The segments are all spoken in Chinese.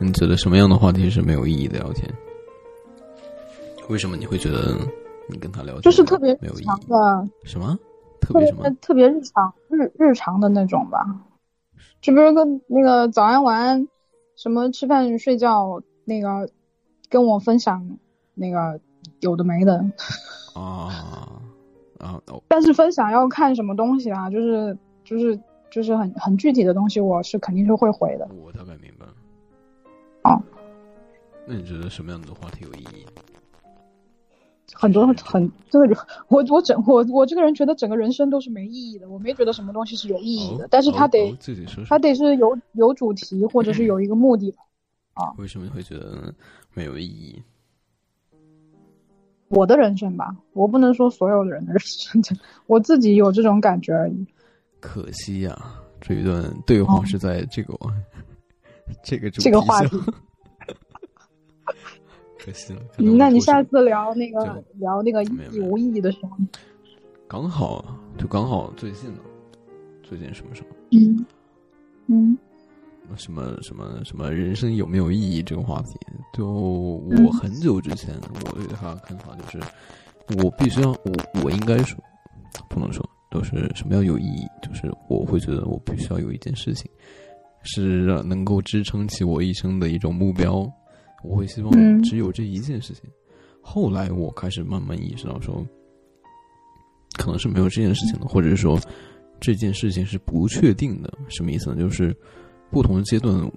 你觉得什么样的话题是没有意义的聊天？为什么你会觉得你跟他聊天就是特别没有意义？什么？特特别别什么？特别日常日日常的那种吧。就比如跟那个早安晚安，什么吃饭睡觉，那个跟我分享那个有的没的。啊啊哦但是分享要看什么东西啊，就是就是就是很很具体的东西，我是肯定是会回的。我大概明白。哦，那你觉得什么样的话题有意义？很多很这个我我整我我这个人觉得整个人生都是没意义的，我没觉得什么东西是有意义的，哦但是他得、哦哦自己说说他得是有有主题或者是有一个目的的。为什么会觉得没有意义？我的人生吧，我不能说所有的人的人生，我自己有这种感觉而已。可惜呀、这一段对话哦是在这个、这个主这个话题 可惜了。嗯那你下次聊那个聊那个有意义无意义的时候，刚好就刚好最近呢，最近什么什么嗯嗯什么什么什么人生有没有意义这个话题，就我嗯很久之前我对他的看法就是，我必须要我我应该说不能说都是什么叫有意义，就是我会觉得我必须要有一件事情是能够支撑起我一生的一种目标，我会希望嗯只有这一件事情。后来我开始慢慢意识到说，可能是没有这件事情的，或者是说这件事情是不确定的。什么意思呢？就是不同的阶段，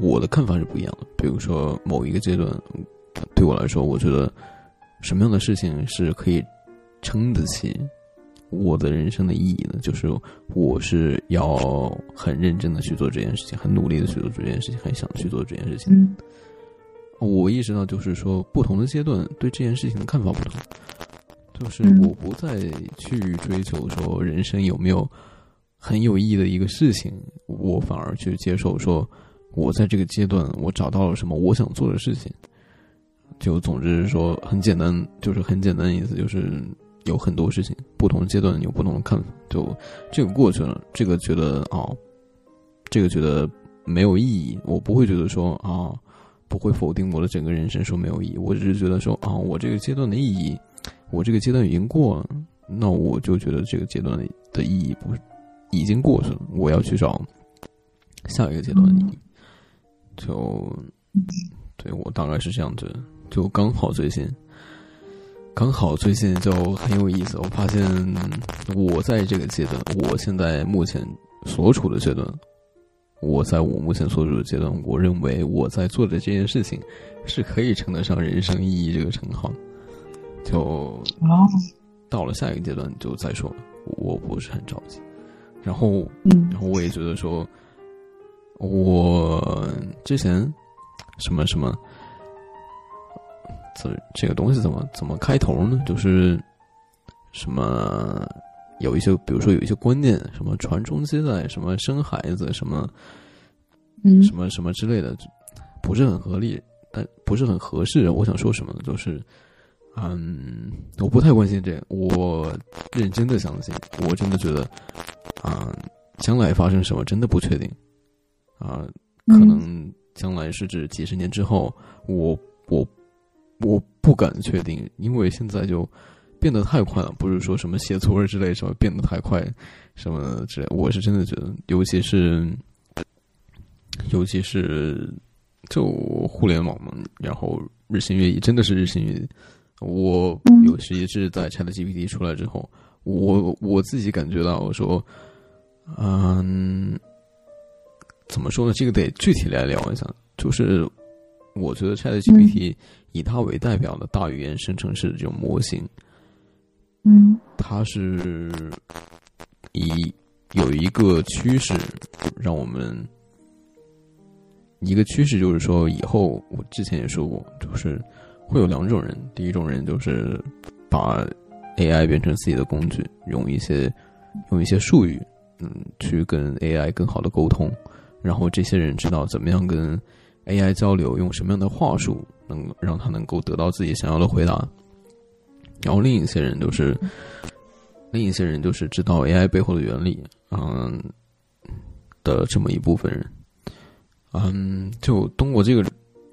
我的看法是不一样的。比如说某一个阶段，对我来说，我觉得什么样的事情是可以撑得起我的人生的意义呢？就是我是要很认真的去做这件事情，很努力的去做这件事情，很想去做这件事情。嗯我意识到，就是说，不同的阶段对这件事情的看法不同，就是嗯我不再去追求说人生有没有很有意义的一个事情，我反而去接受说，我在这个阶段我找到了什么我想做的事情。就总之说，很简单，就是很简单的意思，就是有很多事情，不同的阶段有不同的看法。就这个过去了，这个觉得哦，这个觉得没有意义，我不会觉得说啊。不会否定我的整个人生，说没有意义。我只是觉得说啊，我这个阶段的意义，我这个阶段已经过了，那我就觉得这个阶段的意义不是已经过去了，我要去找下一个阶段的意义。就对我大概是这样子，就刚好最近，刚好最近就很有意思。我发现我在这个阶段，我现在目前所处的阶段。我在我目前所处的阶段，我认为我在做的这件事情是可以称得上人生意义这个称号。就哦到了下一个阶段就再说了，我不是很着急。然后，嗯然后我也觉得说，我之前什么什么，这这个东西怎么怎么开头呢？就是什么。有一些，比如说有一些观念，什么传宗接代，什么生孩子，什么，嗯什么什么之类的，不是很合理，但不是很合适。我想说什么呢？就是，嗯，我不太关心这个，我认真的相信，我真的觉得，啊、将来发生什么真的不确定，啊、可能将来是指几十年之后，我我我不敢确定，因为现在就。变得太快了，不是说什么写作文之类什么变得太快，什么之类。我是真的觉得，尤其是，尤其是就互联网嘛，然后日新月异，真的是日新月异。我有时也是在 ChatGPT 出来之后，我我自己感觉到我说，嗯，怎么说呢？这个得具体来聊一下。就是我觉得 ChatGPT 以它为代表的大语言生成式的这种模型。嗯，它是以有一个趋势，让我们一个趋势就是说，以后我之前也说过，就是会有两种人。第一种人就是把 AI 变成自己的工具，用一些用一些术语，嗯，去跟 AI 更好的沟通。然后这些人知道怎么样跟 AI 交流，用什么样的话术，能让他能够得到自己想要的回答。然后另一些人就是，另一些人就是知道 AI 背后的原理，嗯的这么一部分人，嗯，就通过这个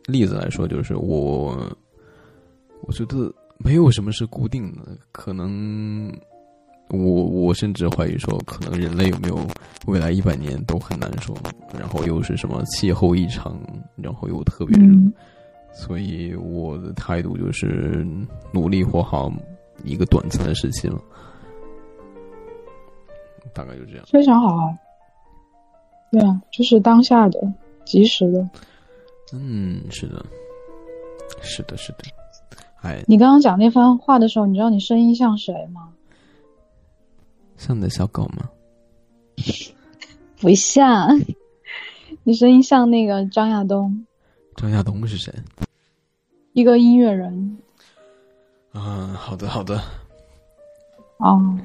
例子来说，就是我，我觉得没有什么是固定的，可能我我甚至怀疑说，可能人类有没有未来一百年都很难说。然后又是什么气候异常，然后又特别热，嗯所以我的态度就是努力活好一个短暂的时期了，大概就这样。非常好啊。对啊，就是当下的、及时的。嗯，是的，是的，是的。哎，你刚刚讲那番话的时候，你知道你声音像谁吗？像你的小狗吗？不像，你声音像那个张亚东，张亚东是谁？一个音乐人。嗯，好的，好的。哦，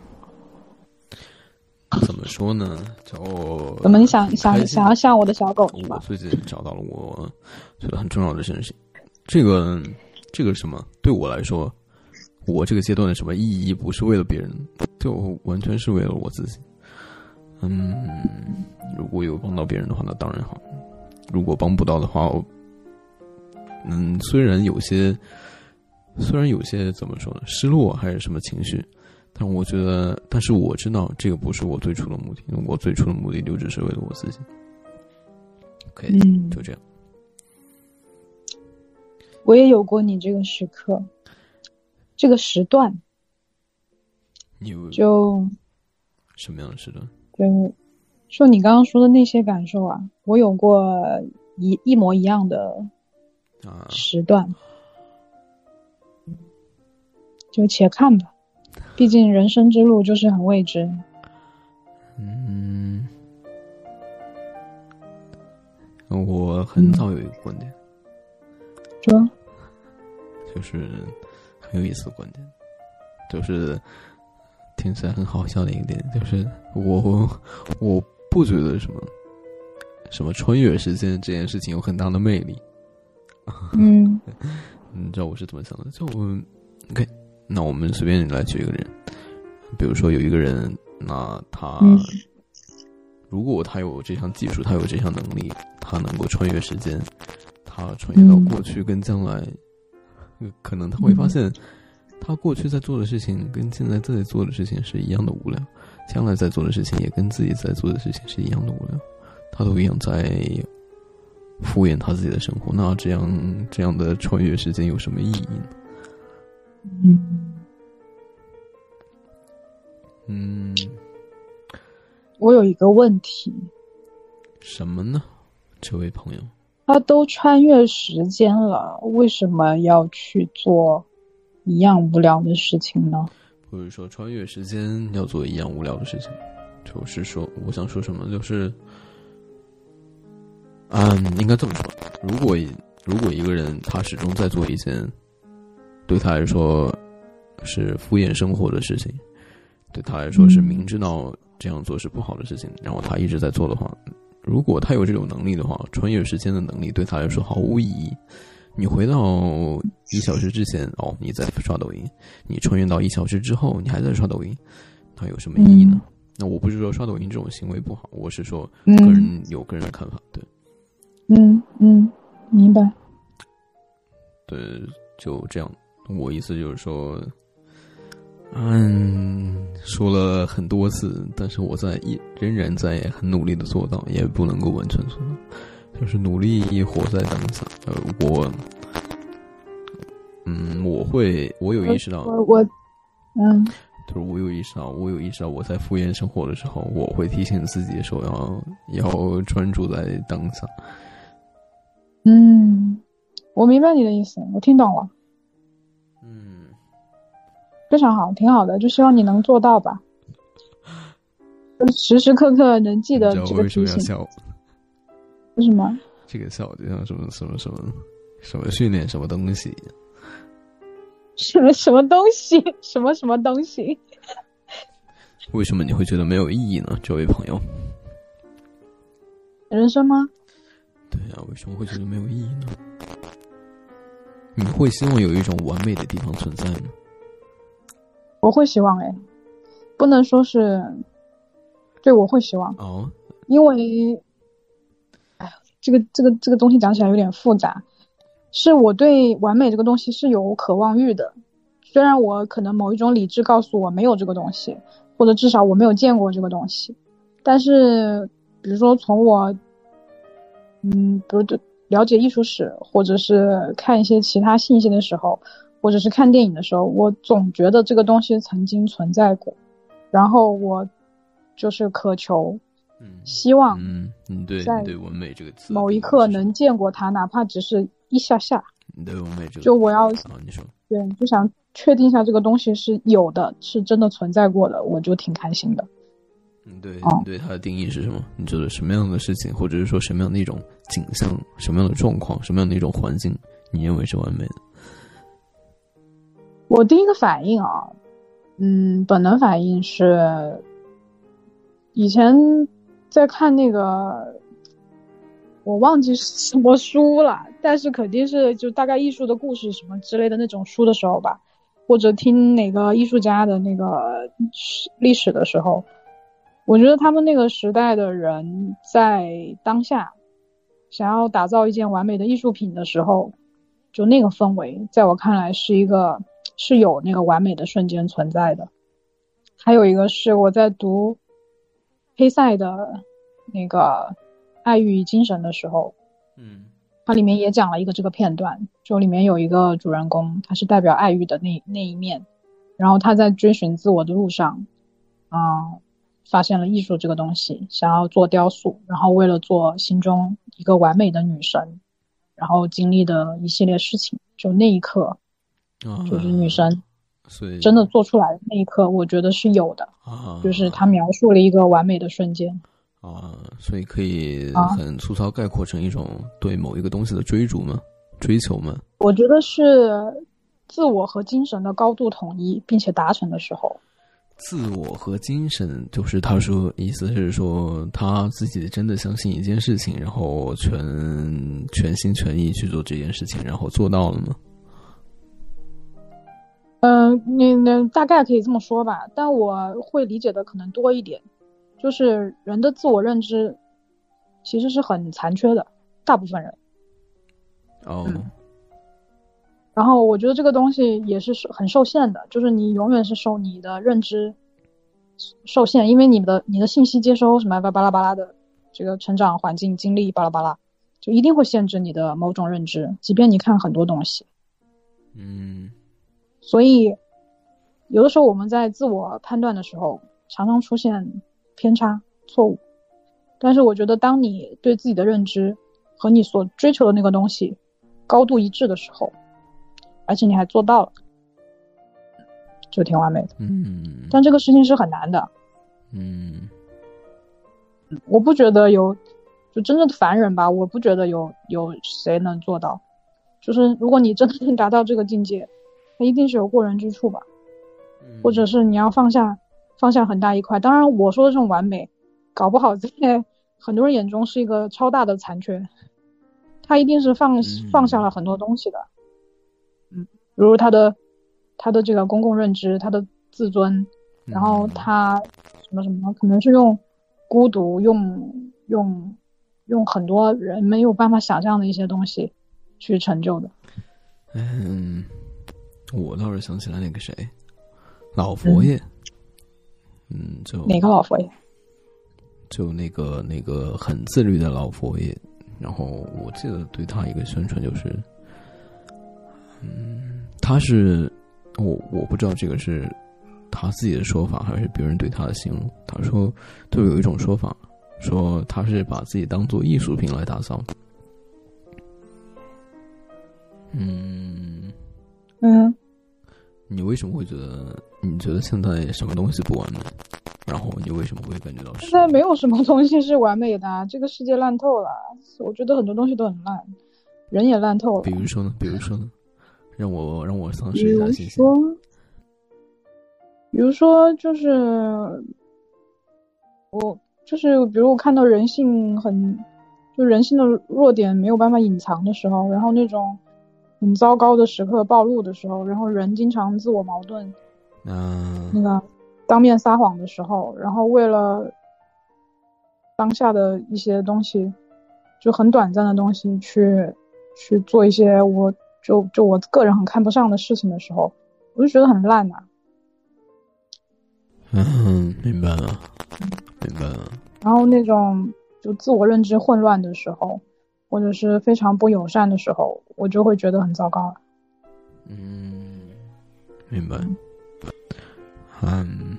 怎么说呢？就怎么你想想想要像我的小狗是我吧？最近找到了我觉得很重要的事情。这个这个什么对我来说，我这个阶段的什么意义不是为了别人，就完全是为了我自己。嗯，如果有帮到别人的话，那当然好；如果帮不到的话，我嗯，虽然有些虽然有些怎么说呢，失落还是什么情绪，但我觉得，但是我知道这个不是我最初的目的，我最初的目的就只是为了我自己。OK，、嗯就这样。我也有过你这个时刻，这个时段，你就什么样的时段？就说你刚刚说的那些感受啊，我有过一一模一样的啊，时段，就且看吧，毕竟人生之路就是很未知。嗯，我很早有一个观点，说，就是很有意思的观点，就是听起来很好笑的一个点，就是我我不觉得什么什么穿越时间这件事情有很大的魅力。嗯你知道我是怎么想的？就我 OK，那我们随便来举一个人，比如说有一个人，那他、嗯如果他有这项技术，他有这项能力，他能够穿越时间，他穿越到嗯过去跟将来，呃可能他会发现，他过去在做的事情跟现在在做的事情是一样的无聊，将来在做的事情也跟自己在做的事情是一样的无聊，他都一样在敷衍他自己的生活。那这样这样的穿越时间有什么意义呢？嗯，嗯，我有一个问题，什么呢？这位朋友，他都穿越时间了，为什么要去做一样无聊的事情呢？不是说穿越时间要做一样无聊的事情，就是说，我想说什么，就是，嗯，应该这么说，如果如果一个人他始终在做一件对他来说是敷衍生活的事情，对他来说是嗯明知道这样做是不好的事情，然后他一直在做的话，如果他有这种能力的话，穿越时间的能力对他来说毫无意义。你回到一小时之前，哦，你在刷抖音；你穿越到一小时之后，你还在刷抖音，那有什么意义呢？那我不是说刷抖音这种行为不好，我是说嗯个人有个人的看法，对嗯嗯，明白。对，就这样。我意思就是说，嗯，说了很多次，但是我在一仍然在很努力的做到，也不能够完全做到，就是努力活在当下。呃，我，嗯，我会，我有意识到，我我，嗯就是我有意识到，我有意识到我在敷衍生活的时候，我会提醒自己说要要专注在当下。嗯，我明白你的意思，我听懂了，嗯，非常好，挺好的，就希望你能做到吧，就时时刻刻能记得这个我为什么提醒。要笑？为什么？这个笑就像什么什么什么什么训练什么东西。什么什么东西？什么什么东西？为什么你会觉得没有意义呢？这位朋友，人生吗？对呀、为什么会觉得没有意义呢？你会希望有一种完美的地方存在吗？我会希望哎，不能说是，对我会希望，哦，因为，哎，这个这个这个东西讲起来有点复杂，是我对完美这个东西是有渴望欲的，虽然我可能某一种理智告诉我没有这个东西，或者至少我没有见过这个东西，但是比如说从我，嗯，比如了解艺术史，或者是看一些其他信息的时候，或者是看电影的时候，我总觉得这个东西曾经存在过，然后我就是渴求。希望嗯嗯对对完美这个词某一刻能见过他，哪怕只是一下下。对完美这个就我要你说对就想确定一下这个东西是有的，是真的存在过的，我就挺开心的。嗯对你对它的定义是什么？你觉得什么样的事情，或者是说什么样的一种景象，什么样的状况，什么样的一种环境，你认为是完美的？我第一个反应啊，嗯，本能反应是以前。在看那个，我忘记什么书了，但是肯定是就大概艺术的故事什么之类的那种书的时候吧，或者听哪个艺术家的那个历史的时候，我觉得他们那个时代的人在当下想要打造一件完美的艺术品的时候，就那个氛围，在我看来是一个是有那个完美的瞬间存在的。还有一个是我在读。黑塞的那个《爱欲与精神》的时候，嗯，它里面也讲了一个这个片段，就里面有一个主人公，他是代表爱欲的那那一面，然后他在追寻自我的路上，啊，发现了艺术这个东西，想要做雕塑，然后为了做心中一个完美的女神，然后经历的一系列事情，就那一刻，就是女神。所以真的做出来的那一刻，我觉得是有的啊，就是他描述了一个完美的瞬间啊，所以可以很粗糙概括成一种对某一个东西的追逐吗？追求吗？我觉得是自我和精神的高度统一，并且达成的时候。自我和精神，就是他说意思是说他自己真的相信一件事情，然后全全心全意去做这件事情，然后做到了吗？嗯，你那大概可以这么说吧，但我会理解的可能多一点，就是人的自我认知其实是很残缺的，大部分人。哦。然后我觉得这个东西也是很受限的，就是你永远是受你的认知受限，因为你的你的信息接收什么巴拉巴拉的，这个成长环境经历巴拉巴拉，就一定会限制你的某种认知，即便你看很多东西。嗯。所以，有的时候我们在自我判断的时候，常常出现偏差、错误。但是，我觉得当你对自己的认知和你所追求的那个东西高度一致的时候，而且你还做到了，就挺完美的。嗯。但这个事情是很难的。嗯。我不觉得有，就真正的凡人吧，我不觉得有有谁能做到。就是如果你真的能达到这个境界。一定是有过人之处吧，或者是你要放下，放下很大一块。当然，我说的这种完美，搞不好在很多人眼中是一个超大的残缺。他一定是放放下了很多东西的，嗯，比如他的他的这个公共认知，他的自尊，然后他什么什么，可能是用孤独，用用用很多人没有办法想象的一些东西去成就的，嗯。我倒是想起来那个谁，老佛爷，嗯，就哪个老佛爷？就那个那个很自律的老佛爷。然后我记得对他一个宣传就是，嗯，他是我我不知道这个是他自己的说法还是别人对他的形容。他说，都有一种说法，说他是把自己当做艺术品来打造。嗯嗯。你为什么会觉得？你觉得现在什么东西不完美？然后你为什么会感觉到？现在没有什么 东西是完美的，这个世界烂透了。我觉得很多东西都很烂，人也烂透了。比如说呢？比如说呢？让我让我丧失一下信心。比如说，比如说，就是我就是，比如我看到人性很，就人性的弱点没有办法隐藏的时候，然后那种。很糟糕的时刻暴露的时候，然后人经常自我矛盾，嗯，那个当面撒谎的时候，然后为了当下的一些东西就很短暂的东西去去做一些我就就我个人很看不上的事情的时候，我就觉得很烂呐、嗯，明白了，明白了。然后那种就自我认知混乱的时候，或者是非常不友善的时候，我就会觉得很糟糕了。嗯，明白。嗯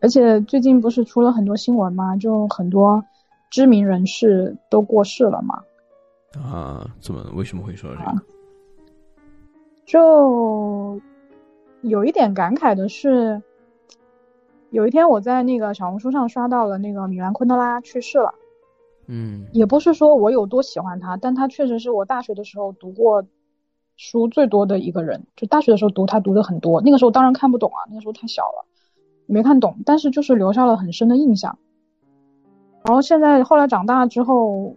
而且最近不是出了很多新闻吗，就很多知名人士都过世了嘛。啊，怎么为什么会说这个？就有一点感慨的是，有一天我在那个小红书上刷到了那个米兰昆德拉去世了。嗯也不是说我有多喜欢他，但他确实是我大学的时候读过书最多的一个人。就大学的时候读他读的很多，那个时候当然看不懂啊，那个时候太小了，没看懂，但是就是留下了很深的印象。然后现在后来长大之后，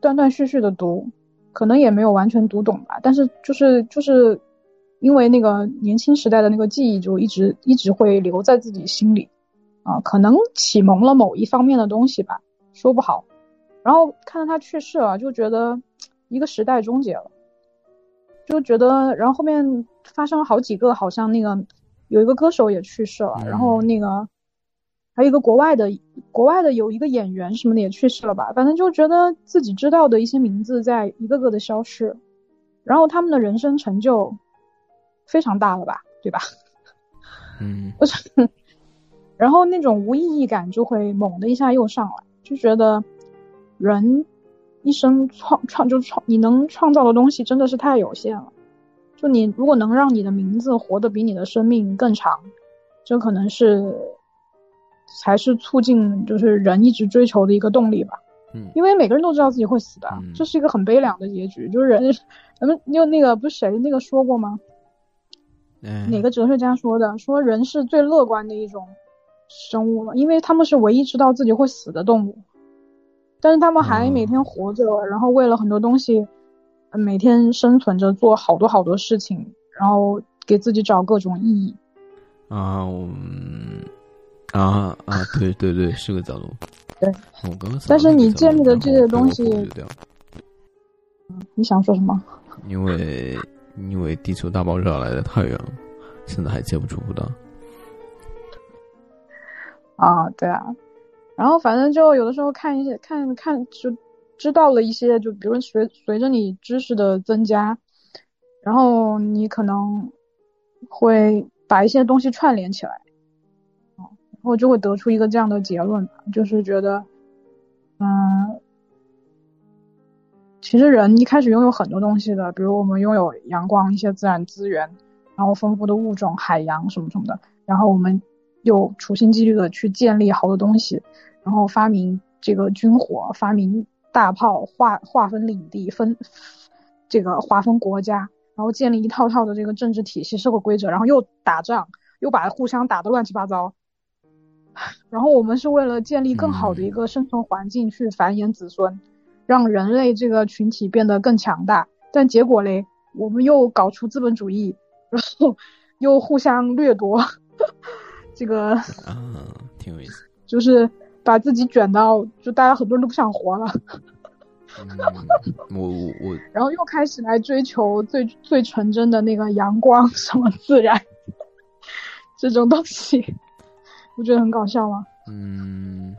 断断续续的读，可能也没有完全读懂吧，但是就是就是因为那个年轻时代的那个记忆，就一直一直会留在自己心里，啊，可能启蒙了某一方面的东西吧，说不好。然后看到他去世了，就觉得一个时代终结了，就觉得，然后后面发生了好几个，好像那个有一个歌手也去世了，嗯。然后那个还有一个国外的国外的有一个演员什么的也去世了吧，反正就觉得自己知道的一些名字在一个个的消失，然后他们的人生成就非常大了吧，对吧？嗯。不是，然后那种无意义感就会猛的一下又上来，就觉得人一生创创就创，你能创造的东西真的是太有限了。就你如果能让你的名字活得比你的生命更长，这可能是才是促进就是人一直追求的一个动力吧。嗯因为每个人都知道自己会死的，嗯这是一个很悲凉的结局。就是人，咱们你有那个不是谁那个说过吗？嗯哪个哲学家说的？说人是最乐观的一种生物了，因为他们是唯一知道自己会死的动物，但是他们还嗯每天活着，然后为了很多东西，呃每天生存着，做好多好多事情，然后给自己找各种意义。啊，我们啊啊，对对对，是个角度。对，我刚刚但是你建立的这些东西你想说什么？因为因为地球大爆炸来的太远了，现在还接不触不到。啊，对啊，然后反正就有的时候看一些看看就知道了一些，就比如随随着你知识的增加，然后你可能会把一些东西串联起来，啊，然后就会得出一个这样的结论，就是觉得，嗯，其实人一开始拥有很多东西的，比如我们拥有阳光、一些自然资源，然后丰富的物种、海洋什么什么的，然后我们又处心积虑的去建立好多东西，然后发明这个军火，发明大炮，划划分领地，分这个划分国家，然后建立一套套的这个政治体系、社会规则，然后又打仗，又把互相打得乱七八糟。然后我们是为了建立更好的一个生存环境去繁衍子孙，让人类这个群体变得更强大。但结果嘞，我们又搞出资本主义，然后又互相掠夺，这个啊，挺有意思。就是把自己卷到，就大家很多人都不想活了，嗯，我我我 然后又开始来追求最最纯真的那个阳光什么自然这种东西，不觉得很搞笑吗？嗯，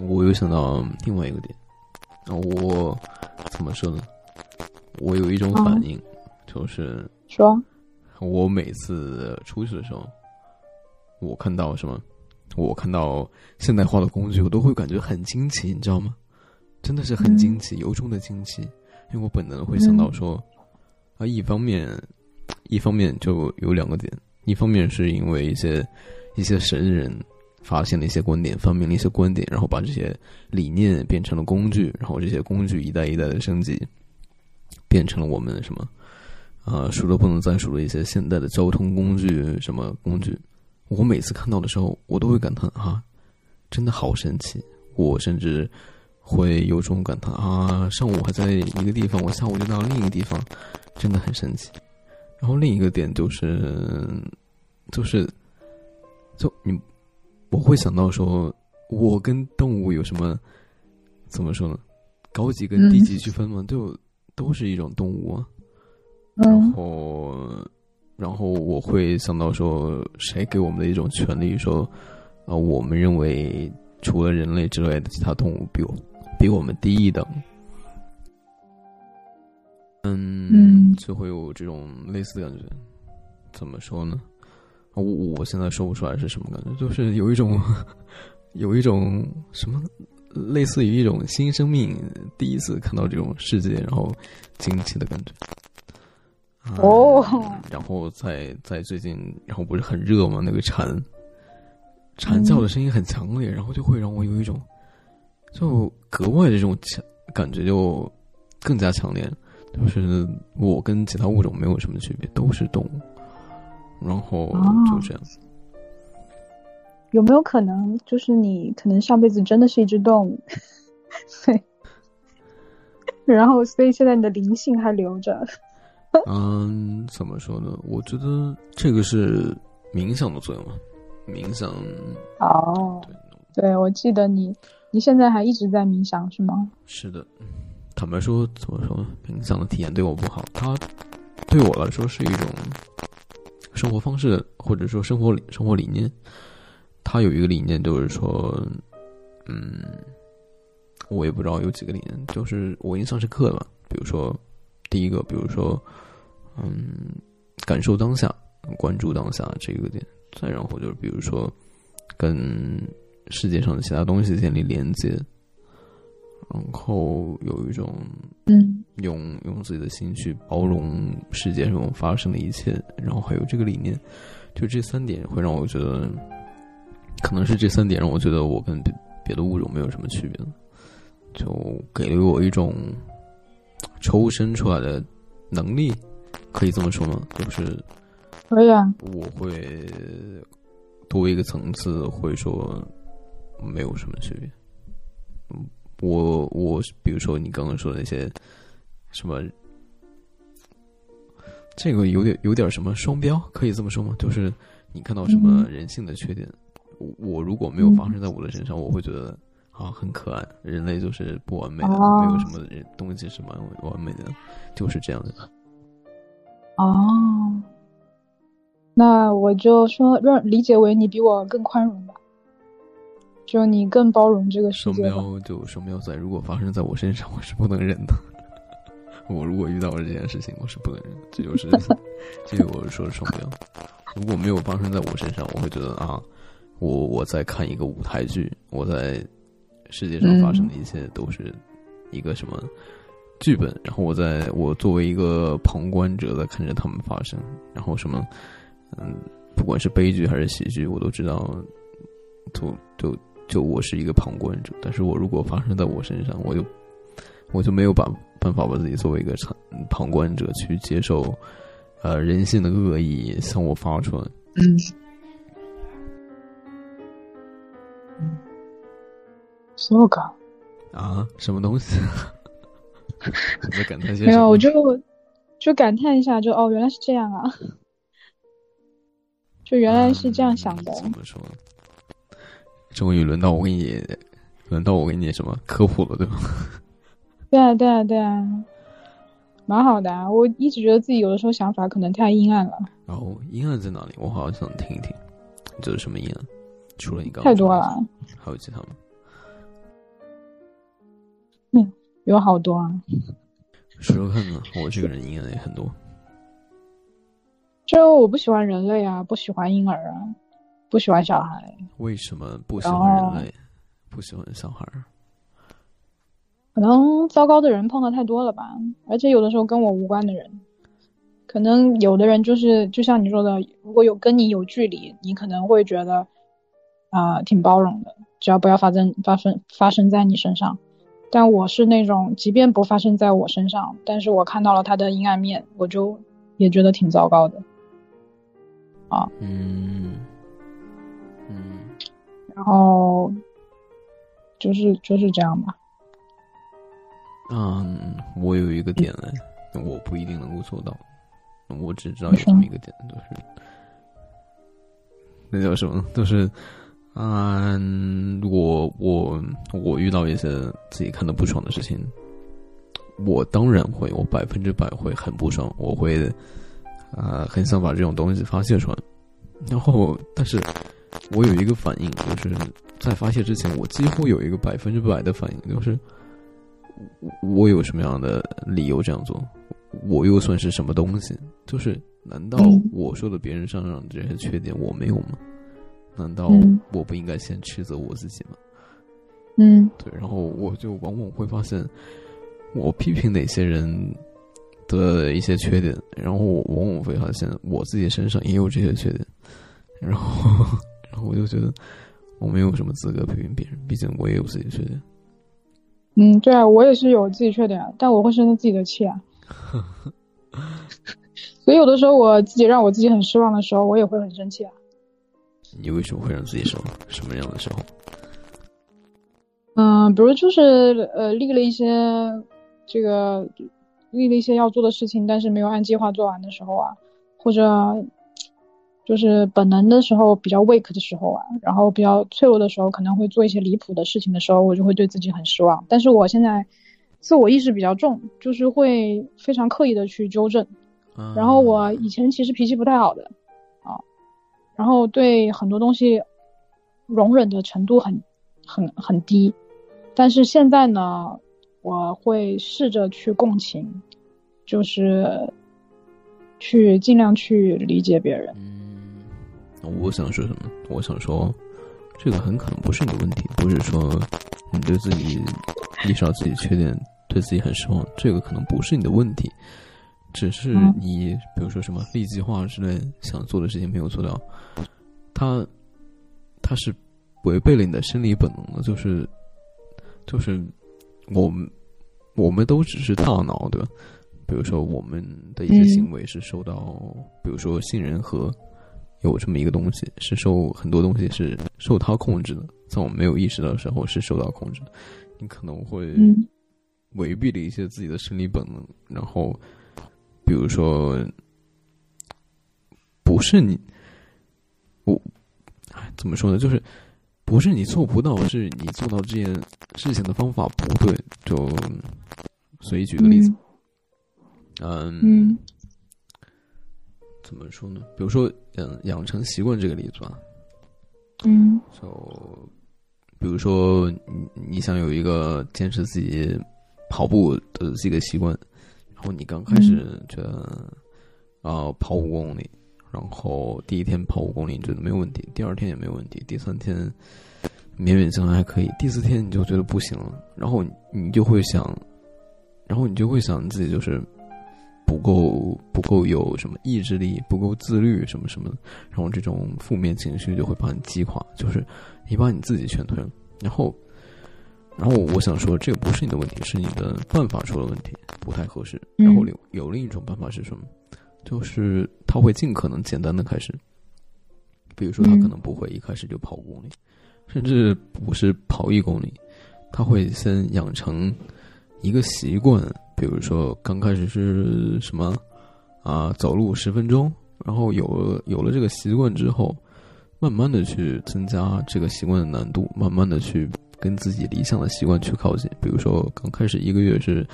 我又想到另外一个点，啊我怎么说呢？我有一种反应，就是说，我每次出去的时候，我看到什么，我看到现代化的工具，我都会感觉很惊奇，你知道吗？真的是很惊奇，由衷的惊奇，因为我本能会想到说，啊，一方面，一方面就有两个点，一方面是因为一些一些神人发现了一些观点，发明了一些观点，然后把这些理念变成了工具，然后这些工具一代一代的升级，变成了我们什么，啊，数都不能再数的一些现代的交通工具，什么工具。我每次看到的时候，我都会感叹啊，真的好神奇。我甚至会有种感叹啊，上午还在一个地方，我下午就到另一个地方，真的很神奇。然后另一个点就是，就是，就你，我会想到说，我跟动物有什么怎么说呢？高级跟低级区分嘛，就都是一种动物啊。然嗯后，然后我会想到说，谁给我们的一种权利，说，啊、我们认为除了人类之外的其他动物比我比我们低一等。嗯，嗯就会有这种类似的感觉。怎么说呢？我我现在说不出来是什么感觉，就是有一种有一种什么，类似于一种新生命第一次看到这种世界，然后惊奇的感觉。啊哦然后在在最近，然后不是很热吗？那个蝉，蝉叫的声音很强烈，然后就会让我有一种，就格外的这种强感觉，就更加强烈。就是我跟其他物种没有什么区别，都是动物，然后哦就这样。有没有可能就是你可能上辈子真的是一只动物，对，然后所以现在你的灵性还留着。嗯，怎么说呢？我觉得这个是冥想的作用嘛。冥想，哦，对，对，我记得你你现在还一直在冥想是吗？是的。坦白说，怎么说呢？冥想的体验对我不好，它对我来说是一种生活方式，或者说生活理生活理念。它有一个理念，就是说，嗯，我也不知道有几个理念，就是我印象深刻的吧。比如说，第一个，比如说，嗯，感受当下，关注当下这个点。再然后就是，比如说，跟世界上的其他东西建立连接，然后有一种嗯用用自己的心去包容世界上发生的一切，然后还有这个理念，就这三点会让我觉得，可能是这三点让我觉得我跟别别的物种没有什么区别了，就给了我一种抽身出来的能力，可以这么说吗？就是可以啊，我会多一个层次，会说没有什么区别。嗯，我我比如说你刚刚说的那些什么，这个有点有点什么双标，可以这么说吗？就是你看到什么人性的缺点，我我如果没有发生在我的身上，我会觉得啊很可爱，人类就是不完美的，哦没有什么东西是完完美的，就是这样的。哦，那我就说让理解为你比我更宽容吧，就你更包容这个世界吧。标就双标在，如果发生在我身上，我是不能忍的。我如果遇到了这件事情，我是不能忍，这就是这个我说的双标。如果没有发生在我身上，我会觉得啊，我我在看一个舞台剧，我在世界上发生的一切都是一个什么剧本，然后我在我作为一个旁观者在看着他们发生，然后什么嗯，不管是悲剧还是喜剧，我都知道，就就就我是一个旁观者，但是我如果发生在我身上，我就我就没有把办法把自己作为一个旁旁观者去接受，呃，人性的恶意向我发出来。嗯，そうか。啊，什么东西？你在感叹些没有，什么？我就就感叹一下，就哦，原来是这样啊，就原来是这样想的。嗯怎么说？终于轮到我给你，轮到我给你什么科普了，对吧？对啊，对啊，对啊，蛮好的啊。我一直觉得自己有的时候想法可能太阴暗了，然后阴暗在哪里？我好像想听一听，这是什么阴暗？除了你刚刚太多说的了，还有其他吗？ 有好多啊。说说看呢，我这个人阴暗也很多。就我不喜欢人类啊，不喜欢婴儿啊，不喜欢小孩，为什么不喜欢哦人类，不喜欢小孩？可能糟糕的人碰到太多了吧，而且有的时候跟我无关的人，可能有的人就是就像你说的，如果有跟你有距离，你可能会觉得啊、挺包容的，只要不要发生发生发生在你身上。但我是那种，即便不发生在我身上，但是我看到了他的阴暗面，我就也觉得挺糟糕的。啊嗯嗯，然后就是就是这样吧。嗯，我有一个点嘞，我不一定能够做到，我只知道有这么一个点，就是那叫什么？就是嗯，我我我遇到一些自己看的不爽的事情，我当然会，我百分之百会很不爽，我会啊、很想把这种东西发泄出来。然后，但是我有一个反应，就是在发泄之前，我几乎有一个百分之百的反应，就是我有什么样的理由这样做？我又算是什么东西？就是难道我说的别人身上这些缺点我没有吗？难道嗯我不应该先斥责我自己吗？嗯对，然后我就往往会发现，我批评哪些人的一些缺点，然后我往往会发现我自己身上也有这些缺点，然后，然后我就觉得我没有什么资格批评别人，毕竟我也有自己的缺点。嗯，对啊，我也是有自己缺点，但我会生自己的气啊。所以有的时候我自己让我自己很失望的时候，我也会很生气啊。你为什么会让自己失望？什么样的时候？嗯，比如就是呃立了一些这个立了一些要做的事情，但是没有按计划做完的时候啊，或者就是本能的时候比较 weak 的时候啊，然后比较脆弱的时候，可能会做一些离谱的事情的时候，我就会对自己很失望。但是我现在自我意识比较重，就是会非常刻意的去纠正。然后我以前其实脾气不太好的，啊，然后对很多东西容忍的程度很很很低，但是现在呢，我会试着去共情，就是去尽量去理解别人。嗯，我想说什么？我想说，这个很可能不是你的问题，不是说你对自己意识到自己缺点，对自己很失望，这个可能不是你的问题，只是嗯。你比如说什么立计划之类想做的事情没有做到，它它是违背了你的生理本能的，就是就是我们我们都只是大脑，对吧？比如说我们的一些嗯。行为是受到，比如说杏仁核有这么一个东西，是受很多东西是受它控制的，在我们没有意识到的时候是受到控制的，你可能会嗯。违背了一些自己的生理本能，然后比如说不是你，我哎怎么说呢？就是不是你做不到，是你做到这件事情的方法不对。就随意举个例子，嗯嗯怎么说呢？比如说，嗯，养成习惯这个例子吧，嗯就比如说你你想有一个坚持自己跑步的这个习惯，然后你刚开始觉得啊、跑五公里，然后第一天跑五公里你觉得没有问题，第二天也没有问题，第三天勉勉强强还可以，第四天你就觉得不行了，然后你就会想，然后你就会想你自己就是不够不够有什么意志力，不够自律什么什么的，然后这种负面情绪就会把你击垮，就是你把你自己劝退了。然后，然后我想说，这个不是你的问题，是你的办法出了问题，不太合适。嗯然后有有另一种办法是什么？就是他会尽可能简单的开始，比如说他嗯可能不会一开始就跑五公里，甚至不是跑一公里，他会先养成一个习惯，比如说刚开始是什么啊，走路十分钟，然后有了有了这个习惯之后，慢慢的去增加这个习惯的难度，慢慢的去跟自己理想的习惯去靠近。比如说刚开始一个月是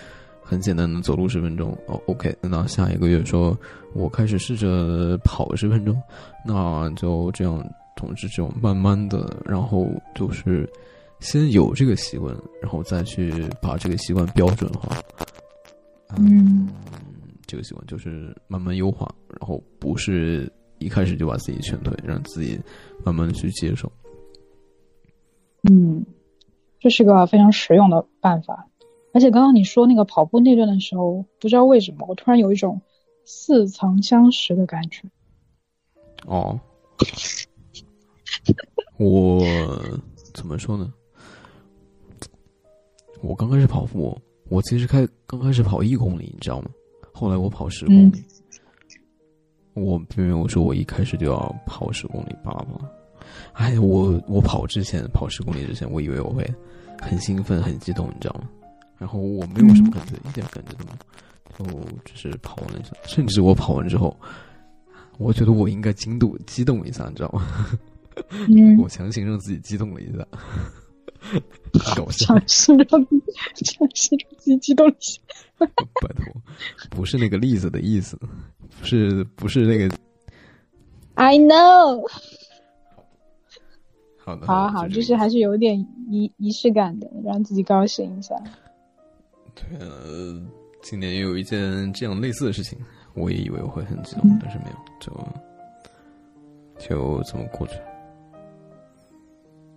很简单的走路十分钟，哦，OK，那下一个月说我开始试着跑十分钟，那就这样，总之这种慢慢的，然后就是先有这个习惯，然后再去把这个习惯标准化。嗯这个习惯就是慢慢优化，然后不是一开始就把自己劝退，让自己慢慢的去接受。嗯，这是个非常实用的办法。而且刚刚你说那个跑步那段的时候，不知道为什么，我突然有一种似曾相识的感觉。哦，我怎么说呢？我刚开始跑步，我其实开刚开始跑一公里，你知道吗？后来我跑十公里，我并没有说我一开始就要跑十公里，巴拉巴拉。哎，我我跑之前跑十公里之前，我以为我会很兴奋、很激动，你知道吗？然后我没有什么感觉，一点感觉都没有，就只是跑完了一下。甚至我跑完之后，我觉得我应该惊动激动一下，你知道吗？嗯，我强行让自己激动了一下，搞笑。尝试让尝试让自己激动一下。拜托，不是那个例子的意思，不是不是那个。I know。好的，好好，就是还是有点仪仪式感的，让自己高兴一下。对，呃，今年也有一件这样类似的事情，我也以为我会很激动，嗯但是没有，就就这么过去了。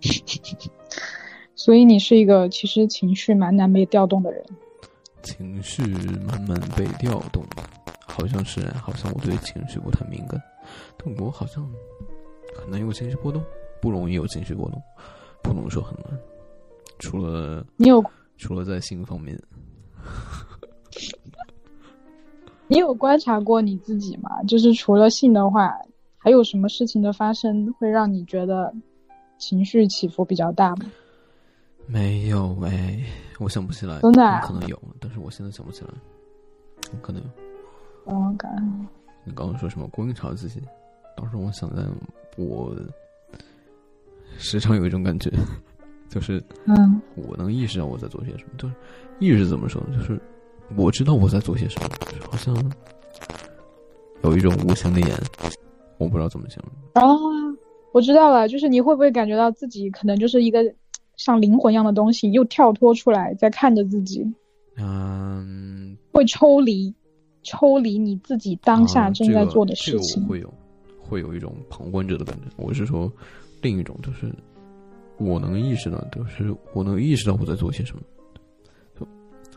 所以你是一个其实情绪蛮难被调动的人。情绪慢慢被调动，好像是，好像我对情绪不太敏感，但我好像很难有情绪波动，不容易有情绪波动，不能说很难，除了你有除了在性方面，你有观察过你自己吗？就是除了性的话，还有什么事情的发生会让你觉得情绪起伏比较大吗？没有哎，我想不起来，真的啊可能有，但是我现在想不起来，可能有。我，感你刚刚说什么观察自己？当时我想在，我时常有一种感觉，就是嗯我能意识到我在做些什么，就是意识怎么说呢？就是我知道我在做些什么，就是好像有一种无形的眼，我不知道怎么形容。啊，我知道了，就是你会不会感觉到自己可能就是一个像灵魂一样的东西，又跳脱出来在看着自己，嗯，会抽离，抽离你自己当下啊正在做的事这个、情这个我。会有，会有一种旁观者的感觉。我是说，另一种就是我能意识到，就是我能意识到我在做些什么。就，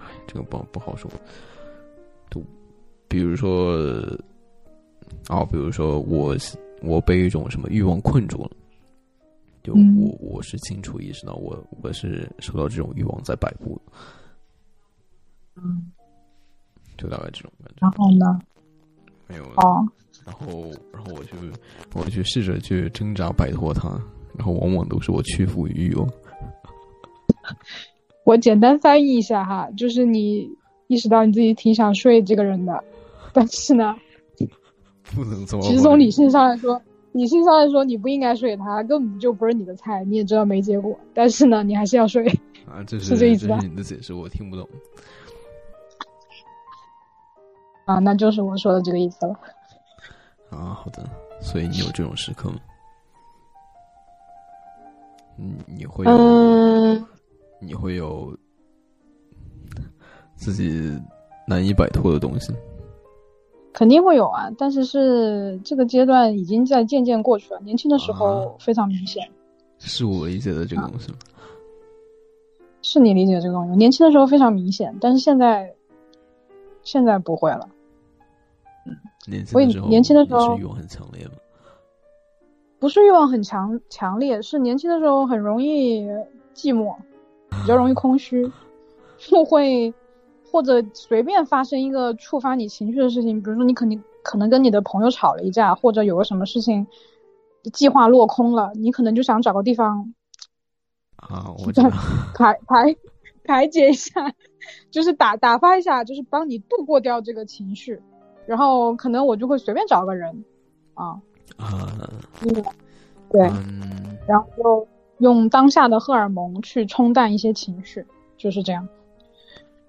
哎，这个不不好说。就比如说，啊，比如说我我被一种什么欲望困住了。就嗯我我是清楚意识到我我是受到这种欲望在摆布，嗯，就大概这种感觉。然后呢？没有了。哦，然后，然后我就，我去试着去挣扎摆脱它，然后往往都是我屈服于欲望。我简单翻译一下哈，就是你意识到你自己挺想睡这个人的，但是呢，不能这么。其实从理性上来说，理性上来说你不应该睡他，根本就不是你的菜，你也知道没结果，但是呢，你还是要睡。啊，这是 是这意思你的解释，我听不懂。啊，那就是我说的这个意思了。啊，好的，所以你有这种时刻吗？嗯，你会有，嗯，你会有自己难以摆脱的东西。肯定会有啊，但是是这个阶段已经在渐渐过去了。年轻的时候非常明显，是我理解的这个东西吗？是你理解这个东西。年轻的时候非常明显，但是现在现在不会了。年轻的时候，年轻的时候是欲望很强烈吗？不是欲望很强强烈，是年轻的时候很容易寂寞，比较容易空虚，就会或者随便发生一个触发你情绪的事情，比如说你肯定可能跟你的朋友吵了一架，或者有个什么事情计划落空了，你可能就想找个地方啊，我知道。排排排解一下，就是打打发一下，就是帮你度过掉这个情绪，然后可能我就会随便找个人啊，啊，对。嗯，然后就用当下的荷尔蒙去冲淡一些情绪，就是这样。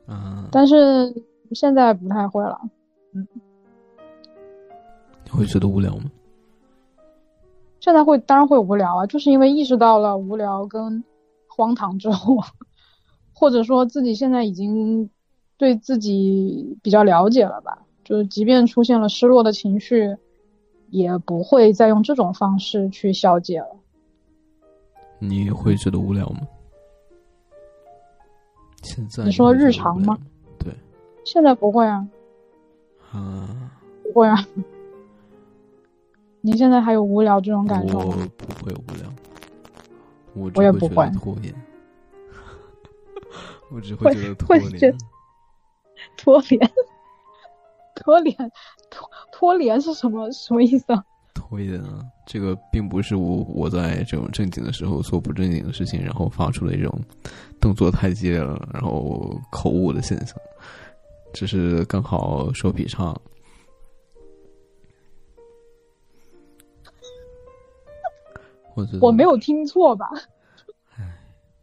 啊，但是现在不太会了，嗯你会觉得无聊吗？现在会当然会无聊啊，就是因为意识到了无聊跟荒唐之后，或者说自己现在已经对自己比较了解了吧，就是即便出现了失落的情绪，也不会再用这种方式去消解了。你会觉得无聊吗？现在你说日常吗？对现在不会啊，啊，不会啊。你现在还有无聊这种感受吗我？不会无聊，我我也不会拖延，我只会觉得拖会觉延得。拖连，拖连，拖拖连是什么什么意思啊？拖延啊，这个并不是我我在这种正经的时候做不正经的事情，然后发出的一种动作太激烈了，然后口误的现象，只是刚好手劈叉。或者我没有听错吧？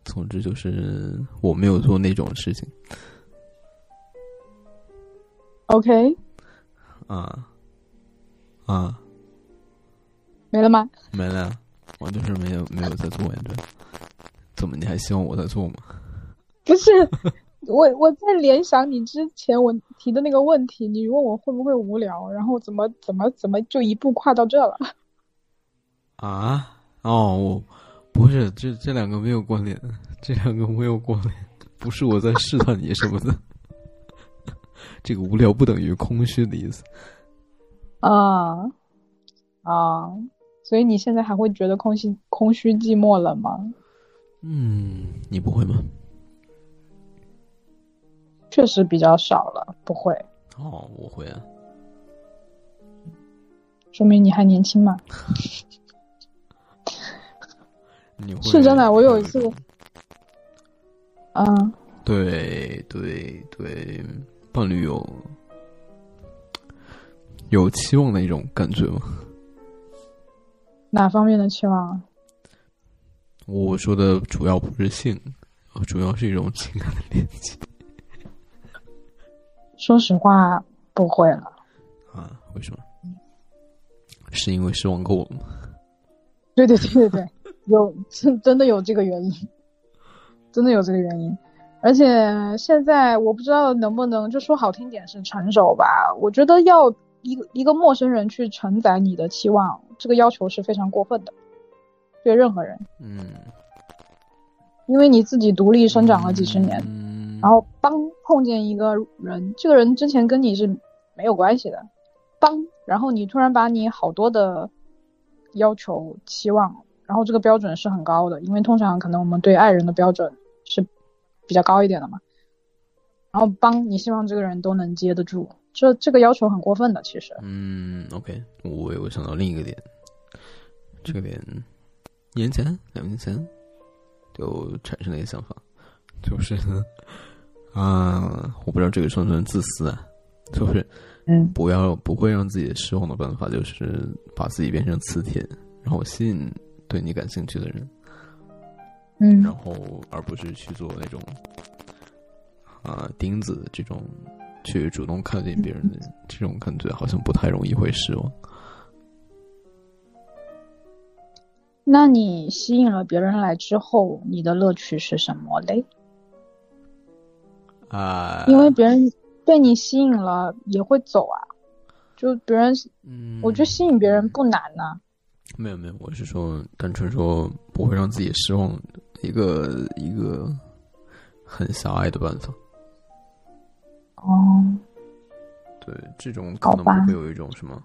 总之就是我没有做那种事情 OK，啊啊，没了吗？没了，我就是没有没有在做呀，对。怎么你还希望我在做吗？不是，我我在联想你之前我提的那个问题，你问我会不会无聊，然后怎么怎么怎么就一步跨到这了？啊？哦，我不是，这这两个没有关联，这两个没有关联，不是我在试探你什么的。这个无聊不等于空虚的意思。啊啊，所以你现在还会觉得空虚、空虚、寂寞了吗？嗯，你不会吗？确实比较少了，不会。哦，我会啊。说明你还年轻嘛。是真的，我有一次，嗯，对对对，伴侣有有期望的一种感觉吗？哪方面的期望啊？我说的主要不是性，主要是一种情感的连接。说实话，不会了。啊？为什么？是因为失望够了吗？对对对对对，有真真的有这个原因，真的有这个原因。而且现在我不知道能不能就说好听点是成熟吧？我觉得要一个一个陌生人去承载你的期望，这个要求是非常过分的。对任何人，嗯，因为你自己独立生长了几十年，嗯，然后帮碰见一个人，这个人之前跟你是没有关系的，帮，然后你突然把你好多的要求、期望，然后这个标准是很高的，因为通常可能我们对爱人的标准是比较高一点的嘛，然后帮你希望这个人都能接得住，这这个要求很过分的，其实，嗯，OK，我我想到另一个点，这个点。年前、两年前，就产生了一个想法，就是 啊，我不知道这个算不算自私啊？就是，嗯，不要不会让自己失望的办法，就是把自己变成磁铁，然后吸引对你感兴趣的人，嗯，然后而不是去做那种啊钉子这种去主动靠近别人的这种感觉，好像不太容易会失望。那你吸引了别人来之后，你的乐趣是什么嘞？啊，因为别人被你吸引了也会走啊，就别人，嗯，我觉得吸引别人不难呐。没有没有，我是说单纯说不会让自己失望，一个一个很狭隘的办法。哦，对，这种可能不会有一种什么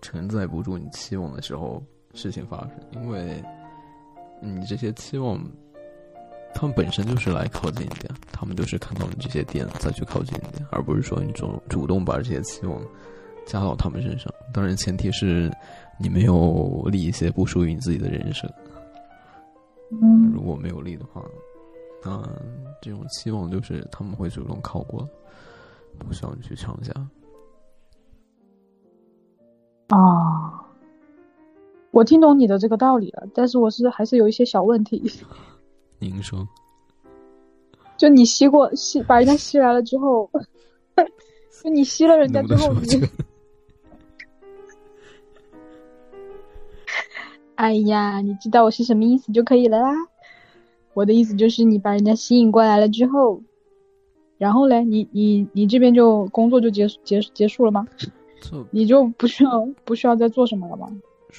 承载不住你期望的时候。事情发生，因为你这些期望，他们本身就是来靠近你的，他们就是看到你这些点再去靠近你的，而不是说你主主动把这些期望加到他们身上。当然，前提是你没有立一些不属于你自己的人设。嗯，如果没有力的话，那这种期望就是他们会主动靠过来，不需要你去强加。啊。我听懂你的这个道理了，但是我是还是有一些小问题。您说，就你吸过吸把人家吸来了之后，就你吸了人家之后，你，哎呀，你知道我是什么意思就可以了啦。我的意思就是你把人家吸引过来了之后，然后嘞，你你你这边就工作就结结结束了吗？你就不需要不需要再做什么了吗？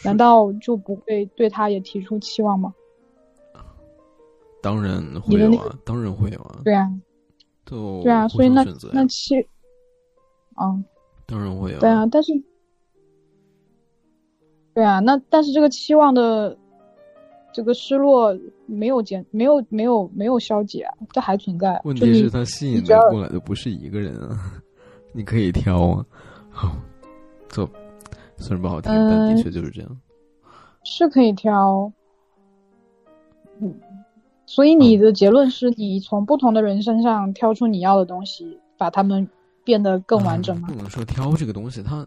难道就不会对他也提出期望吗？当然会有啊，当然会有啊。对啊，对啊，所以那那期，嗯，当然会有。对啊，但是，对啊，那但是这个期望的这个失落没有减，没有没有没有消解啊，这还存在。问题是，他吸引的过来的不是一个人啊，你可以挑啊。好，走。虽然不好听，但的确就是这样。是可以挑，嗯，所以你的结论是你从不同的人身上挑出你要的东西，把他们变得更完整吗？不能说挑这个东西，它，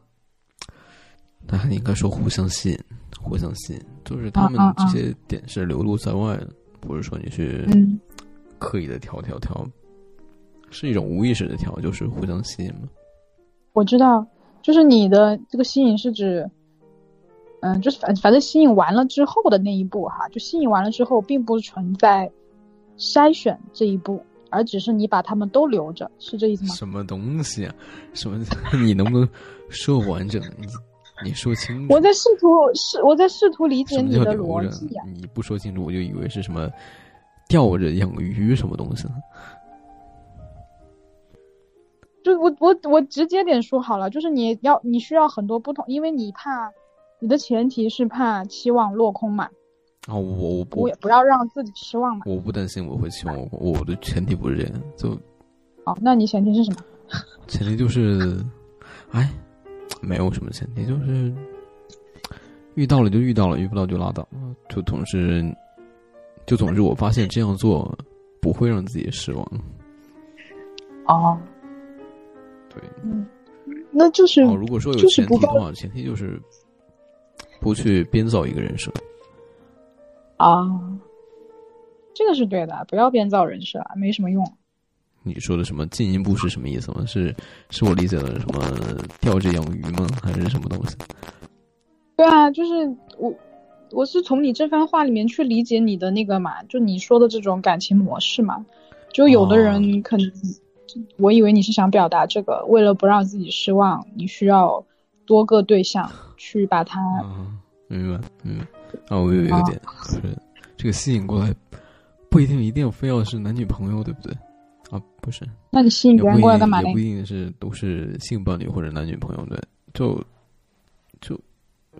它应该说互相吸引，互相吸引。就是他们这些点是流露在外的，不是说你去嗯刻意的调调调，是一种无意识的调，就是互相吸引嘛。我知道，就是你的这个吸引是指，嗯，就是反反正吸引完了之后的那一步哈，就吸引完了之后，并不存在筛选这一步，而只是你把他们都留着，是这意思吗？什么东西啊？什么？你能不能说完整？你你说清楚。我在试图试，我在试图理解你的逻辑呀、？你不说清楚，我就以为是什么钓着养鱼什么东西呢。就我我我直接点说好了，就是你要你需要很多不同，因为你怕你的前提是怕期望落空嘛，啊，我我不我不要让自己失望嘛。我不担心我会期望落空我的前提不是这样，就哦，那你前提是什么？前提就是，哎，没有什么前提，就是遇到了就遇到了，遇不到就拉倒。就总是，就总之，我发现这样做不会让自己失望。哦，对，那就是哦，如果说有就是不抱前提的话，前提就是不去编造一个人设。啊，这个是对的，不要编造人设，没什么用。你说的什么进一步是什么意思吗？是是我理解的什么钓着养鱼吗？还是什么东西？对啊，就是我，我是从你这番话里面去理解你的那个嘛，就你说的这种感情模式嘛。就有的人可能，我以为你是想表达这个，为了不让自己失望，你需要多个对象去把它。啊，明白，嗯，啊，我有一个点，就是这个吸引过来，不一定一定非要是男女朋友，对不对？啊，不是，那你吸引别人过来干嘛嘞也不？一定是都是性伴侣或者男女朋友，对，就就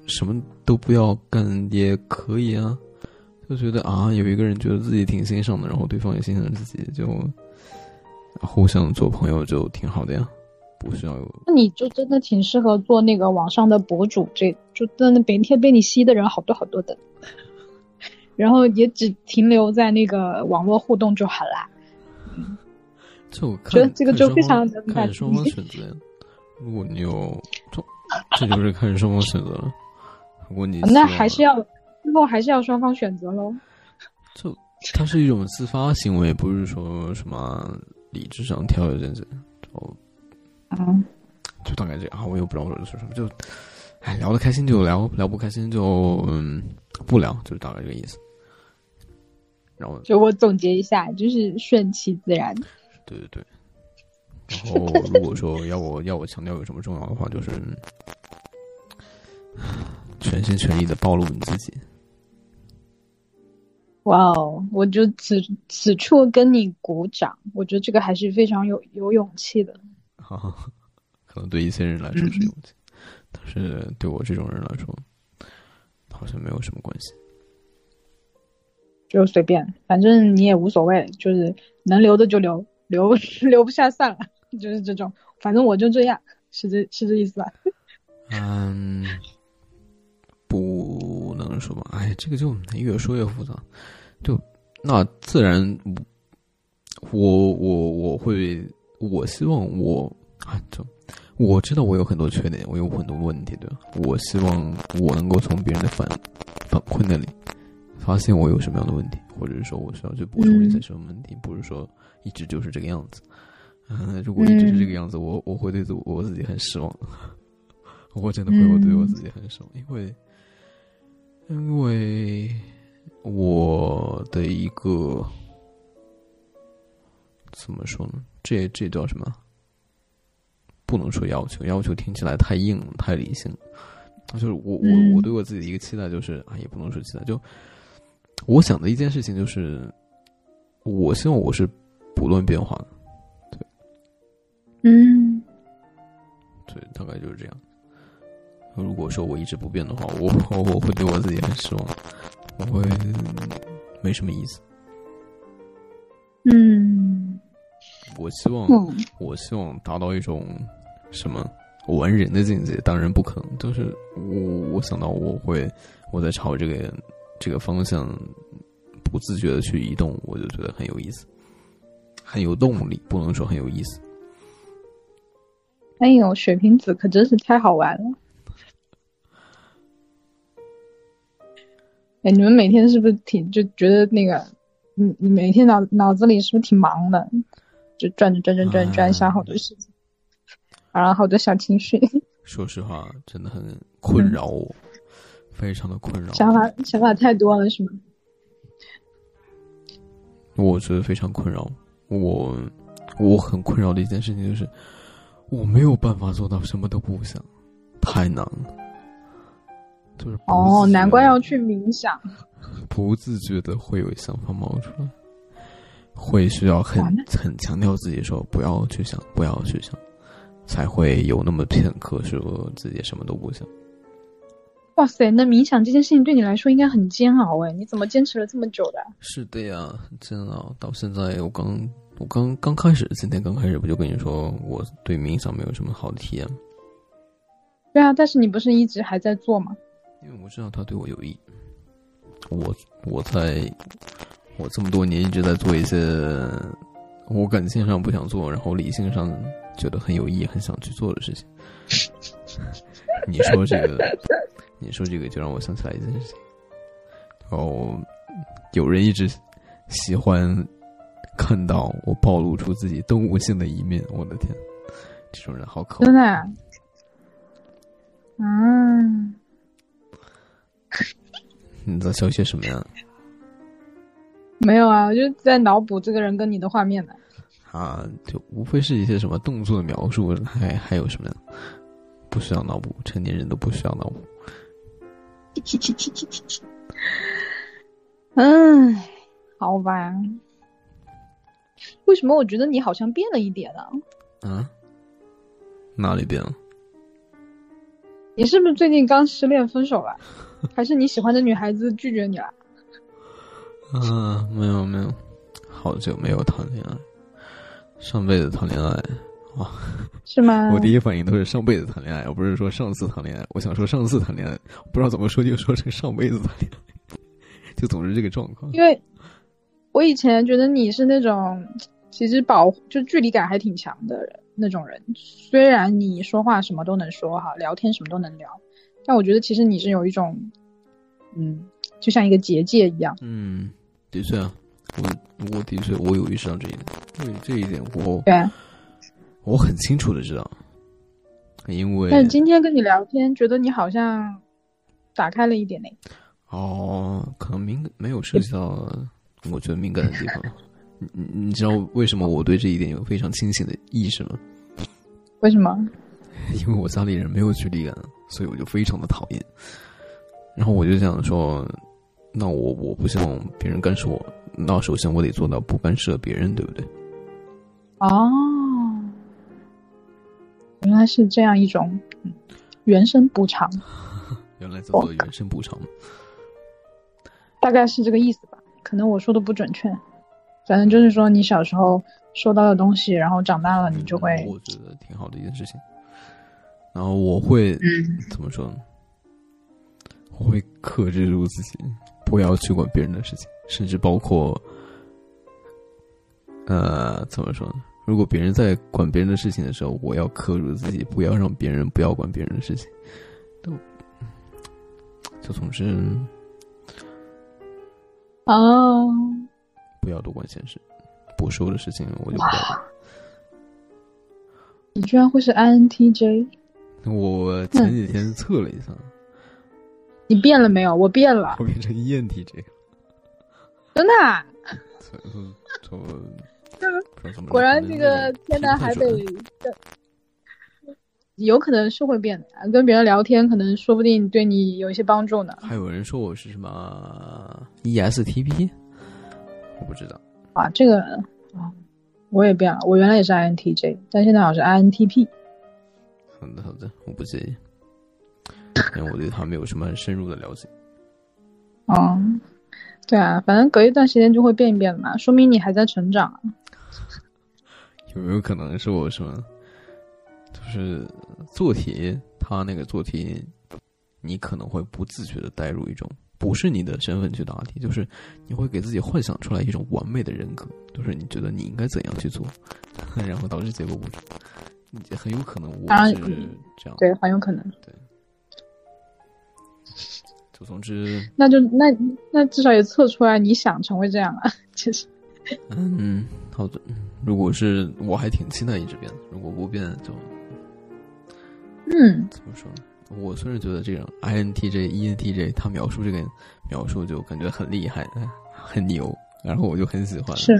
什么都不要干也可以啊。就觉得啊，有一个人觉得自己挺欣赏的，然后对方也欣赏自己，就互相做朋友就挺好的呀，不需要有那你就真的挺适合做那个网上的博主，这就真的每天被你吸的人好多好多的，然后也只停留在那个网络互动就好啦。就看觉得这个就非常看双方选择呀。如果你有，这这就是看双方选择了。如果你那还是要最后还是要双方选择喽。就它是一种自发行为，不是说什么理智上挑有认真。就啊，就大概这样啊，我也不知道我说的是什么，就哎聊得开心就聊，聊不开心就嗯不聊，就是大概这个意思。然后就我总结一下，就是顺其自然。对对对。然后，如果说要我要我强调有什么重要的话，就是全心全意的暴露你自己。哇哦，我就此此处跟你鼓掌，我觉得这个还是非常有有勇气的。哈哈，可能对一些人来说是勇气，但是对我这种人来说，好像没有什么关系。就随便，反正你也无所谓，就是能留的就留，留 留不下算了，就是这种。反正我就这样，是这是这意思吧？嗯，不能说吧，哎，这个就越说越复杂。就那自然，我我我会，我希望我啊，就我知道我有很多缺点，我有很多问题，对吧？我希望我能够从别人的反反馈那里发现我有什么样的问题，或者是说我需要去补充一些什么问题，不是说一直就是这个样子。嗯，如果一直是这个样子，我我会对自我我自己很失望。我真的会，我对我自己很失望，因为因为我的一个怎么说呢？这这叫什么？不能说要求，要求听起来太硬了，太理性了。就是我我嗯我对我自己的一个期待就是啊，也不能说期待，就我想的一件事情就是，我希望我是不断变化的。嗯，对，大概就是这样。如果说我一直不变的话，我我 我会对我自己很失望，我会没什么意思。嗯我希望，嗯我希望达到一种什么完人的境界，当然不可能。就是我我想到我会我在朝这个这个方向不自觉的去移动，我就觉得很有意思，很有动力，不能说很有意思。哎呦，水瓶子可真是太好玩了。哎，你们每天是不是挺就觉得那个，你你每天脑脑子里是不是挺忙的？就转着转转转转，想好多事情，然后好多小情绪。说实话，真的很困扰我，非常的困扰。想法想法太多了，是吗？我觉得非常困扰我，我很困扰的一件事情就是，我没有办法做到什么都不想，太难了。就是哦，难怪要去冥想。不自觉的会有想法冒出来。会需要很很强调自己说不要去想，不要去想，才会有那么片刻说自己什么都不想。哇塞，那冥想这件事情对你来说应该很煎熬哎，你怎么坚持了这么久的？是的呀，很煎熬。到现在我刚我刚刚开始，今天刚开始不就跟你说我对冥想没有什么好的体验？对啊，但是你不是一直还在做吗？因为我知道它对我有益。我我在。我这么多年一直在做一些我感性上不想做，然后理性上觉得很有意义、很想去做的事情。你说这个，你说这个，就让我想起来一件事情。哦，有人一直喜欢看到我暴露出自己动物性的一面。我的天，这种人好可恶！真的？嗯。你在笑些什么呀？没有啊，我就在脑补这个人跟你的画面呢。啊，就无非是一些什么动作的描述，还还有什么？不需要脑补，成年人都不需要脑补。嗯，好吧。为什么我觉得你好像变了一点呢？嗯，哪里变了？你是不是最近刚失恋分手了？还是你喜欢的女孩子拒绝你了？嗯，没有没有，好久没有谈恋爱，上辈子谈恋爱，哇，是吗？我第一反应都是上辈子谈恋爱，我不是说上次谈恋爱。我想说上次谈恋爱，不知道怎么说就说成上辈子谈恋爱，就总是这个状况。因为我以前觉得你是那种其实保就距离感还挺强的人那种人，虽然你说话什么都能说哈，聊天什么都能聊，但我觉得其实你是有一种，嗯，就像一个结界一样，嗯。的确啊，我我的确我有意识到这一点，对这一点我对，我很清楚的知道，因为但今天跟你聊天，觉得你好像打开了一点呢。哦，可能敏感没有涉及到我觉得敏感的地方。你你你知道为什么我对这一点有非常清醒的意识吗？为什么？因为我家里人没有距离感，所以我就非常的讨厌。然后我就想说。那我我不希望别人干涉我，那首先我得做到不干涉别人，对不对？哦，原来是这样一种原生补偿，原来叫做原生补偿，大概是这个意思吧？可能我说的不准确，反正就是说你小时候收到的东西，然后长大了你就会，我觉得挺好的一件事情。然后我会怎么说呢？我会克制住自己。不要去管别人的事情，甚至包括，呃，怎么说呢？如果别人在管别人的事情的时候，我要克制自己，不要让别人不要管别人的事情。都，就总是，哦，不要多管闲事，不说的事情我就不要。你居然会是 INTJ？我前几天测了一下。你变了没有？我变了，我变成 ENTJ 真的？从果然这个天南海北的，有可能是会变的。跟别人聊天，可能说不定对你有一些帮助呢。还有人说我是什么 ESTP，我不知道。啊，这个啊，我也变了。我原来也是 INTJ，但现在好像是 INTP。好的，好的，我不介意。因为我对他没有什么很深入的了解。哦，对啊，反正隔一段时间就会变一变嘛，说明你还在成长。有没有可能是我什么，就是做题，他那个做题，你可能会不自觉的带入一种不是你的身份去答题，就是你会给自己幻想出来一种完美的人格，就是你觉得你应该怎样去做，然后导致结果不出，很有可能我是这样，对，很有可能，对。就总之，那就那那至少也测出来你想成为这样啊，其实。嗯，好的。如果是我还挺期待一直变的，如果不变就，嗯，怎么说呢？我虽然觉得这种 INTJ、ENTJ 他描述这个描述就感觉很厉害、很牛，然后我就很喜欢。是，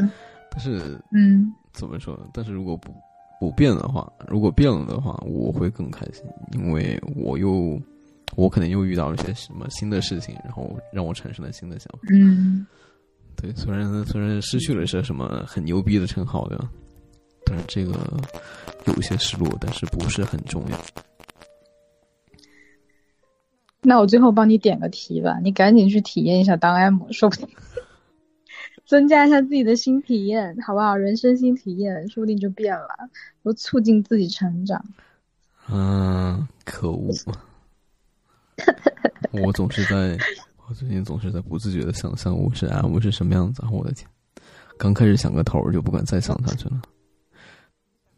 但是，嗯，怎么说？但是如果不不变的话，如果变了的话，我会更开心，因为我又我可能又遇到了一些什么新的事情，然后让我产生了新的想法。嗯。对，虽然虽然失去了些什么很牛逼的称号，对吧？但是这个有些失落，但是不是很重要。那我最后帮你点个题吧，你赶紧去体验一下当 M，说不定 增加一下自己的新体验，好不好？人生新体验，说不定就变了，都促进自己成长。嗯，可恶！我总是在。我最近总是在不自觉的想象我是 M 是什么样子，我的天！刚开始想个头就不敢再想下去了。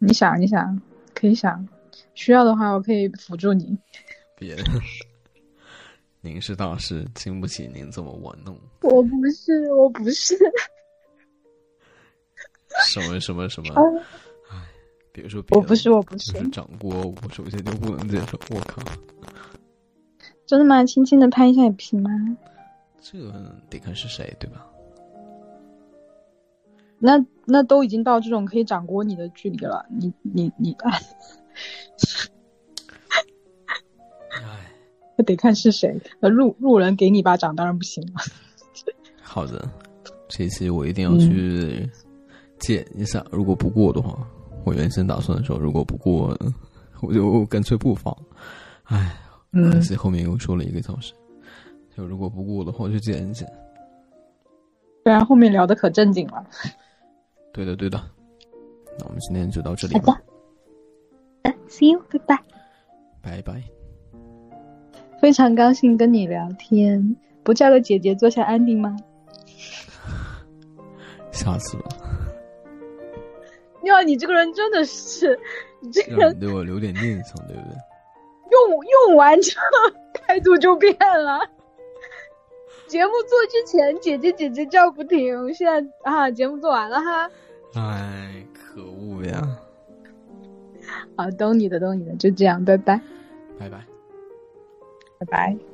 你想，你想，可以想，需要的话我可以辅助你。别，您是大师，经不起您这么玩弄。我不是，我不是。什么什么什么？哎，别说别我不是，我不是。就是掌锅，我首先就不能接受。我靠！真的吗？轻轻的拍一下也不行吗？这得看是谁，对吧？那那都已经到这种可以掌掴你的距离了，你你你，哎，哎，那得看是谁。那路路人给你巴掌当然不行了。好的，这期我一定要去见一下。如果不过的话，我原先打算说，如果不过，我就干脆不放。哎。可惜后面又说了一个小时，就如果不过的话，就剪一剪。不然后面聊的可正经了。对的，对的。那我们今天就到这里吧。好的，See you，拜拜。拜拜。非常高兴跟你聊天，不叫个姐姐做下安定吗？下次吧。哟，你这个人真的是，你这个人对我留点念想，对不对？用用完之后态度就变了。节目做之前姐姐姐姐叫不停，现在啊节目做完了哈。哎，可恶呀！好，懂你的，懂你的，就这样，拜拜。拜拜。拜拜。